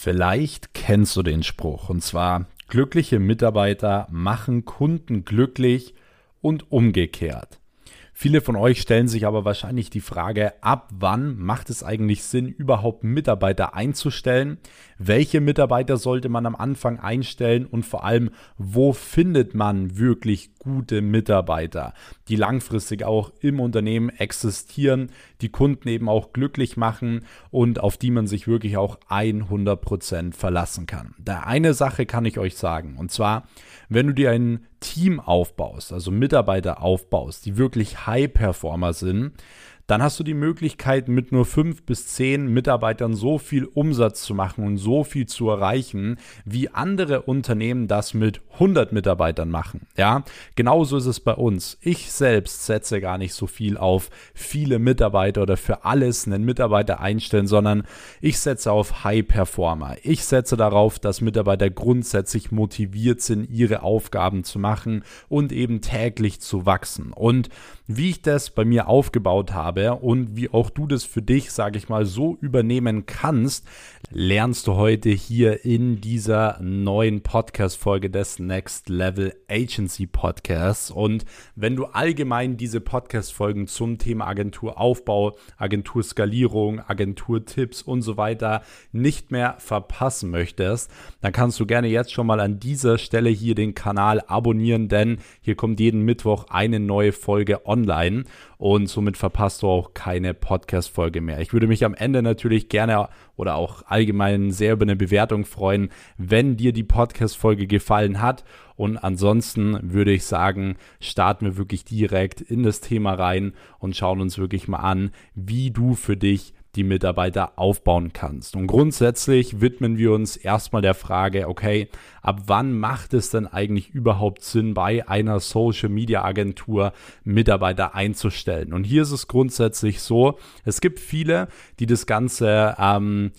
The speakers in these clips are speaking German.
Vielleicht kennst du den Spruch und zwar, glückliche Mitarbeiter machen Kunden glücklich und umgekehrt. Viele von euch stellen sich aber wahrscheinlich die Frage, ab wann macht es eigentlich Sinn, überhaupt Mitarbeiter einzustellen? Welche Mitarbeiter sollte man am Anfang einstellen und vor allem, wo findet man wirklich gute Mitarbeiter, die langfristig auch im Unternehmen existieren, die Kunden eben auch glücklich machen und auf die man sich wirklich auch 100% verlassen kann. Da eine Sache kann ich euch sagen und zwar, wenn du dir ein Team aufbaust, also Mitarbeiter aufbaust, die wirklich High-Performer sind, dann hast du die Möglichkeit, mit nur fünf bis zehn Mitarbeitern so viel Umsatz zu machen und so viel zu erreichen, wie andere Unternehmen das mit 100 Mitarbeitern machen. Ja, genauso ist es bei uns. Ich selbst setze gar nicht so viel auf viele Mitarbeiter oder für alles einen Mitarbeiter einstellen, sondern ich setze auf High Performer. Ich setze darauf, dass Mitarbeiter grundsätzlich motiviert sind, ihre Aufgaben zu machen und eben täglich zu wachsen. Und wie ich das bei mir aufgebaut habe und wie auch du das für dich, sage ich mal, so übernehmen kannst, lernst du heute hier in dieser neuen Podcast-Folge des Next Level Agency Podcasts. Und wenn du allgemein diese Podcast-Folgen zum Thema Agenturaufbau, Agenturskalierung, Agenturtipps und so weiter nicht mehr verpassen möchtest, dann kannst du gerne jetzt schon mal an dieser Stelle hier den Kanal abonnieren, denn hier kommt jeden Mittwoch eine neue Folge online und somit verpasst du auch keine Podcast-Folge mehr. Ich würde mich am Ende natürlich gerne oder auch allgemein sehr über eine Bewertung freuen, wenn dir die Podcast-Folge gefallen hat. Und ansonsten würde ich sagen, starten wir wirklich direkt in das Thema rein und schauen uns wirklich mal an, wie du für dich die Mitarbeiter aufbauen kannst. Und grundsätzlich widmen wir uns erstmal der Frage, okay, ab wann macht es denn eigentlich überhaupt Sinn, bei einer Social Media Agentur Mitarbeiter einzustellen? Und hier ist es grundsätzlich so, es gibt viele, die das Ganze ähm,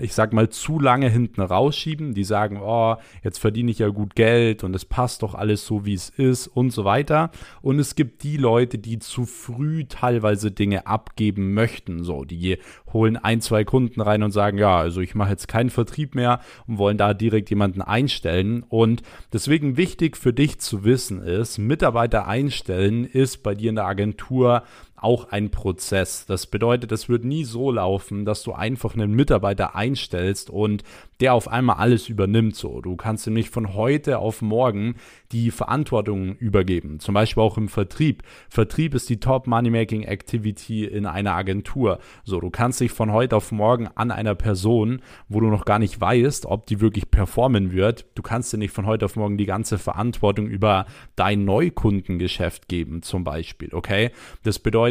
ich sag mal, zu lange hinten rausschieben. Die sagen, oh, jetzt verdiene ich ja gut Geld und es passt doch alles so, wie es ist und so weiter. Und es gibt die Leute, die zu früh teilweise Dinge abgeben möchten. So, die holen ein, zwei Kunden rein und sagen, ja, also ich mache jetzt keinen Vertrieb mehr und wollen da direkt jemanden einstellen. Und deswegen wichtig für dich zu wissen ist, Mitarbeiter einstellen ist bei dir in der Agentur auch ein Prozess. Das bedeutet, es wird nie so laufen, dass du einfach einen Mitarbeiter einstellst und der auf einmal alles übernimmt. So, du kannst ihm nicht von heute auf morgen die Verantwortung übergeben. Zum Beispiel auch im Vertrieb. Vertrieb ist die Top Money Making Activity in einer Agentur. So, du kannst dich von heute auf morgen an einer Person, wo du noch gar nicht weißt, ob die wirklich performen wird, du kannst dir nicht von heute auf morgen die ganze Verantwortung über dein Neukundengeschäft geben, zum Beispiel. Okay? Das bedeutet,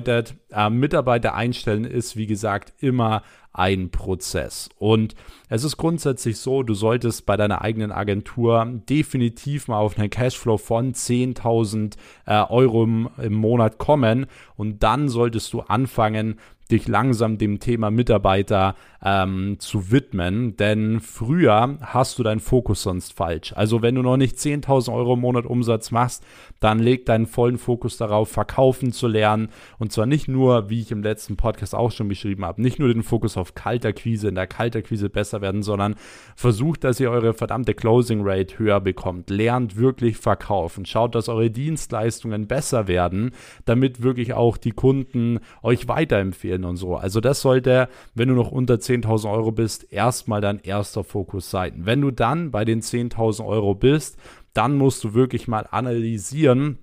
äh, Mitarbeiter einstellen ist, wie gesagt, immer ein Prozess. Und es ist grundsätzlich so, du solltest bei deiner eigenen Agentur definitiv mal auf einen Cashflow von 10.000 äh, Euro im, im Monat kommen und dann solltest du anfangen, dich langsam dem Thema Mitarbeiter ähm, zu widmen, denn früher hast du deinen Fokus sonst falsch. Also wenn du noch nicht 10.000 Euro im Monat Umsatz machst, dann leg deinen vollen Fokus darauf, verkaufen zu lernen und zwar nicht nur, wie ich im letzten Podcast auch schon beschrieben habe, nicht nur den Fokus auf Kalterquise, in der Kalterquise besser werden, sondern versucht, dass ihr eure verdammte Closing Rate höher bekommt. Lernt wirklich verkaufen. Schaut, dass eure Dienstleistungen besser werden, damit wirklich auch die Kunden euch weiterempfehlen und so. Also das sollte, wenn du noch unter 10.000 Euro bist, erstmal dein erster Fokus sein. Wenn du dann bei den 10.000 Euro bist, dann musst du wirklich mal analysieren,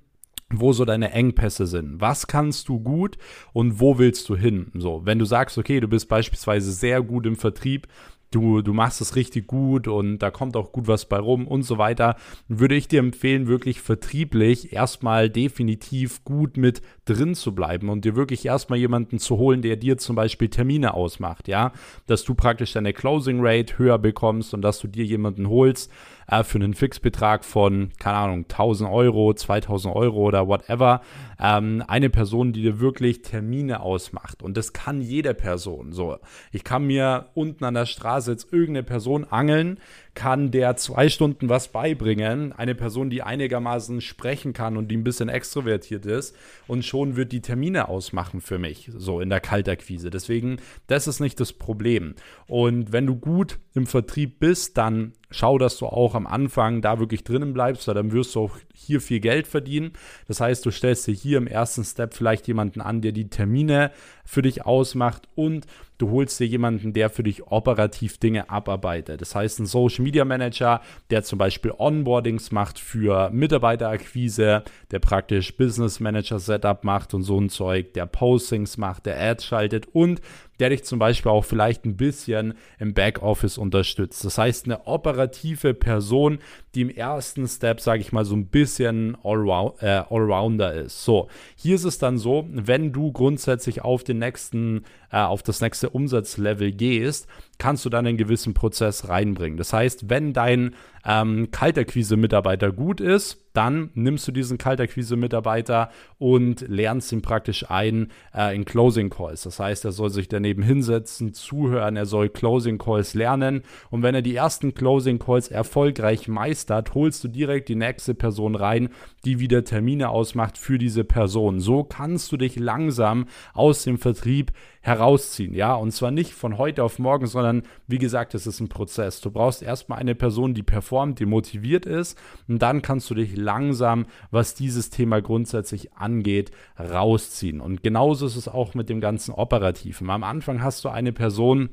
wo so deine Engpässe sind. Was kannst du gut und wo willst du hin? So, wenn du sagst, okay, du bist beispielsweise sehr gut im Vertrieb, du, du machst es richtig gut und da kommt auch gut was bei rum und so weiter, würde ich dir empfehlen, wirklich vertrieblich erstmal definitiv gut mit drin zu bleiben und dir wirklich erstmal jemanden zu holen, der dir zum Beispiel Termine ausmacht, ja, dass du praktisch deine Closing Rate höher bekommst und dass du dir jemanden holst, äh, für einen Fixbetrag von, keine Ahnung, 1000 Euro, 2000 Euro oder whatever, ähm, eine Person, die dir wirklich Termine ausmacht. Und das kann jede Person. So, ich kann mir unten an der Straße jetzt irgendeine Person angeln, kann der zwei Stunden was beibringen. Eine Person, die einigermaßen sprechen kann und die ein bisschen extrovertiert ist. Und schon wird die Termine ausmachen für mich, so in der Kaltakquise. Deswegen, das ist nicht das Problem. Und wenn du gut im Vertrieb bist, dann schau, dass du auch am Anfang da wirklich drinnen bleibst, weil dann wirst du auch hier viel Geld verdienen. Das heißt, du stellst dir hier im ersten Step vielleicht jemanden an, der die Termine für dich ausmacht und du holst dir jemanden, der für dich operativ Dinge abarbeitet. Das heißt, ein Social Media Manager, der zum Beispiel Onboardings macht für Mitarbeiterakquise, der praktisch Business Manager Setup macht und so ein Zeug, der Postings macht, der Ads schaltet und der dich zum Beispiel auch vielleicht ein bisschen im Backoffice unterstützt. Das heißt, eine operative Person, die im ersten Step, sage ich mal, so ein bisschen Allround, äh, Allrounder ist. So, hier ist es dann so, wenn du grundsätzlich auf den nächsten, äh, auf das nächste Umsatzlevel gehst, kannst du dann einen gewissen Prozess reinbringen. Das heißt, wenn dein ähm, Kaltakquise-Mitarbeiter gut ist, dann nimmst du diesen Kaltakquise-Mitarbeiter und lernst ihn praktisch ein äh, in Closing Calls. Das heißt, er soll sich daneben hinsetzen, zuhören, er soll Closing Calls lernen und wenn er die ersten Closing Calls erfolgreich meistert, holst du direkt die nächste Person rein, die wieder Termine ausmacht für diese Person. So kannst du dich langsam aus dem Vertrieb herausziehen, ja, und zwar nicht von heute auf morgen, sondern wie gesagt, es ist ein Prozess. Du brauchst erstmal eine Person, die performt, die motiviert ist und dann kannst du dich langsam, was dieses Thema grundsätzlich angeht, rausziehen. Und genauso ist es auch mit dem ganzen Operativen. Am Anfang hast du eine Person,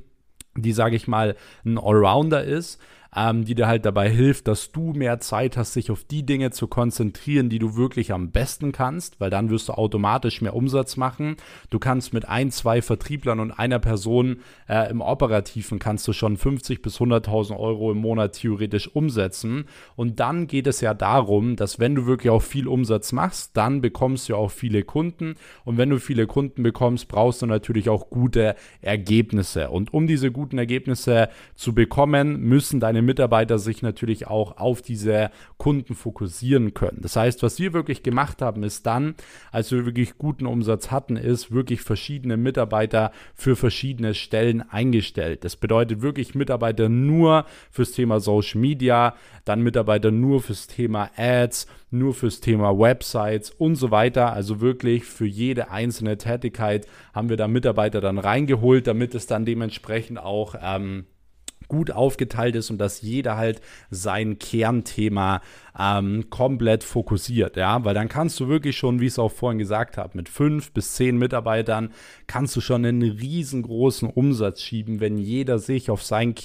die, sage ich mal, ein Allrounder ist, ähm, die dir halt dabei hilft, dass du mehr Zeit hast, sich auf die Dinge zu konzentrieren, die du wirklich am besten kannst, weil dann wirst du automatisch mehr Umsatz machen. Du kannst mit ein, zwei Vertrieblern und einer Person äh, im Operativen kannst du schon 50 bis 100.000 Euro im Monat theoretisch umsetzen. Und dann geht es ja darum, dass wenn du wirklich auch viel Umsatz machst, dann bekommst du auch viele Kunden. Und wenn du viele Kunden bekommst, brauchst du natürlich auch gute Ergebnisse. Und um diese guten Ergebnisse zu bekommen, müssen deine Mitarbeiter sich natürlich auch auf diese Kunden fokussieren können. Das heißt, was wir wirklich gemacht haben, ist dann, als wir wirklich guten Umsatz hatten, ist wirklich verschiedene Mitarbeiter für verschiedene Stellen eingestellt. Das bedeutet wirklich Mitarbeiter nur fürs Thema Social Media, dann Mitarbeiter nur fürs Thema Ads, nur fürs Thema Websites und so weiter. Also wirklich für jede einzelne Tätigkeit haben wir da Mitarbeiter dann reingeholt, damit es dann dementsprechend auch ähm, gut aufgeteilt ist und dass jeder halt sein Kernthema ähm, komplett fokussiert, ja, weil dann kannst du wirklich schon, wie ich es auch vorhin gesagt habe, mit fünf bis zehn Mitarbeitern kannst du schon einen riesengroßen Umsatz schieben, wenn jeder sich auf sein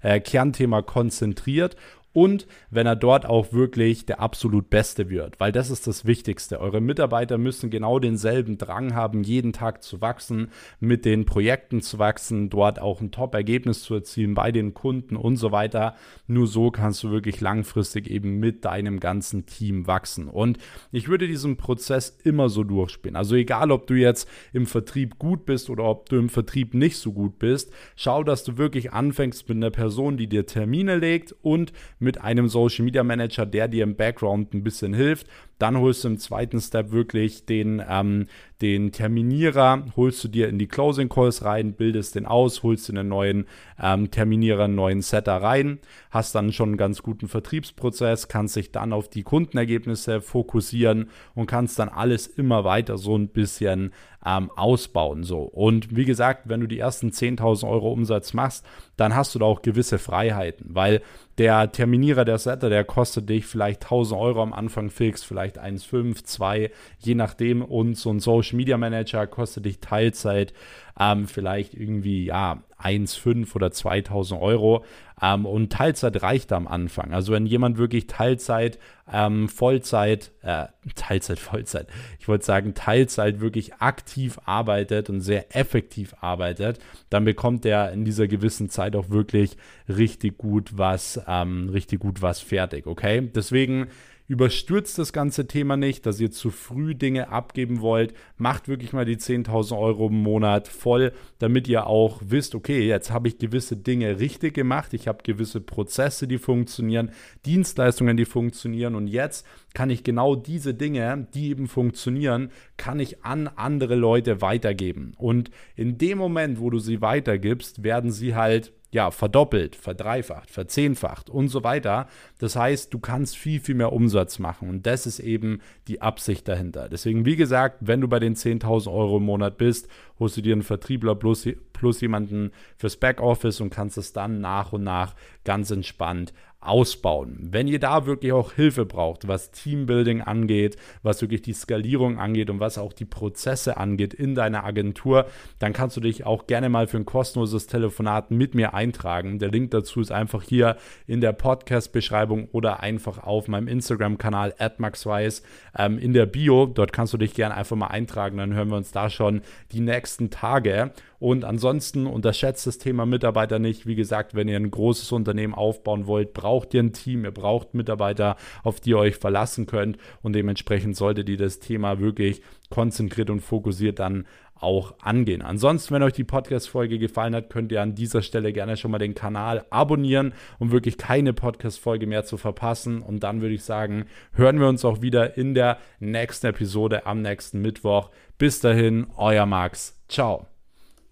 äh, Kernthema konzentriert und wenn er dort auch wirklich der absolut Beste wird, weil das ist das Wichtigste. Eure Mitarbeiter müssen genau denselben Drang haben, jeden Tag zu wachsen, mit den Projekten zu wachsen, dort auch ein Top-Ergebnis zu erzielen bei den Kunden und so weiter. Nur so kannst du wirklich langfristig eben mit deinem ganzen Team wachsen. Und ich würde diesen Prozess immer so durchspielen. Also egal, ob du jetzt im Vertrieb gut bist oder ob du im Vertrieb nicht so gut bist, schau, dass du wirklich anfängst mit einer Person, die dir Termine legt und mit einem Social Media Manager, der dir im Background ein bisschen hilft. Dann holst du im zweiten Step wirklich den, ähm, den Terminierer, holst du dir in die Closing Calls rein, bildest den aus, holst dir einen neuen ähm, Terminierer, einen neuen Setter rein, hast dann schon einen ganz guten Vertriebsprozess, kannst dich dann auf die Kundenergebnisse fokussieren und kannst dann alles immer weiter so ein bisschen ähm, ausbauen. So. Und wie gesagt, wenn du die ersten 10.000 Euro Umsatz machst, dann hast du da auch gewisse Freiheiten, weil der Terminierer, der Setter, der kostet dich vielleicht 1000 Euro am Anfang fix, vielleicht 1,5, 2, je nachdem. Und so ein Social Media Manager kostet dich Teilzeit ähm, vielleicht irgendwie, ja, 1,5 oder 2000 Euro. Ähm, und Teilzeit reicht am Anfang. Also wenn jemand wirklich Teilzeit, ähm, Vollzeit, äh, Teilzeit, Vollzeit, ich wollte sagen Teilzeit wirklich aktiv arbeitet und sehr effektiv arbeitet, dann bekommt er in dieser gewissen Zeit auch wirklich richtig gut was, ähm, richtig gut was fertig, okay? Deswegen überstürzt das ganze Thema nicht, dass ihr zu früh Dinge abgeben wollt. Macht wirklich mal die 10.000 Euro im Monat voll, damit ihr auch wisst, okay, jetzt habe ich gewisse Dinge richtig gemacht, ich habe gewisse Prozesse, die funktionieren, Dienstleistungen, die funktionieren und jetzt kann ich genau diese Dinge, die eben funktionieren, kann ich an andere Leute weitergeben. Und in dem Moment, wo du sie weitergibst, werden sie halt ja, verdoppelt, verdreifacht, verzehnfacht und so weiter. Das heißt, du kannst viel, viel mehr Umsatz machen und das ist eben die Absicht dahinter. Deswegen, wie gesagt, wenn du bei den 10.000 Euro im Monat bist, holst du dir einen Vertriebler plus, plus jemanden fürs Backoffice und kannst es dann nach und nach ganz entspannt ausbauen. Wenn ihr da wirklich auch Hilfe braucht, was Teambuilding angeht, was wirklich die Skalierung angeht und was auch die Prozesse angeht in deiner Agentur, dann kannst du dich auch gerne mal für ein kostenloses Telefonat mit mir eintragen. Der Link dazu ist einfach hier in der Podcast-Beschreibung oder einfach auf meinem Instagram-Kanal @maxwise ähm, in der Bio. Dort kannst du dich gerne einfach mal eintragen, dann hören wir uns da schon die nächsten Tage. Und ansonsten unterschätzt das Thema Mitarbeiter nicht. Wie gesagt, wenn ihr ein großes Unternehmen aufbauen wollt, braucht ihr ein Team, ihr braucht Mitarbeiter, auf die ihr euch verlassen könnt. Und dementsprechend solltet ihr das Thema wirklich konzentriert und fokussiert dann auch angehen. Ansonsten, wenn euch die Podcast-Folge gefallen hat, könnt ihr an dieser Stelle gerne schon mal den Kanal abonnieren, um wirklich keine Podcast-Folge mehr zu verpassen. Und dann würde ich sagen, hören wir uns auch wieder in der nächsten Episode am nächsten Mittwoch. Bis dahin, euer Max. Ciao.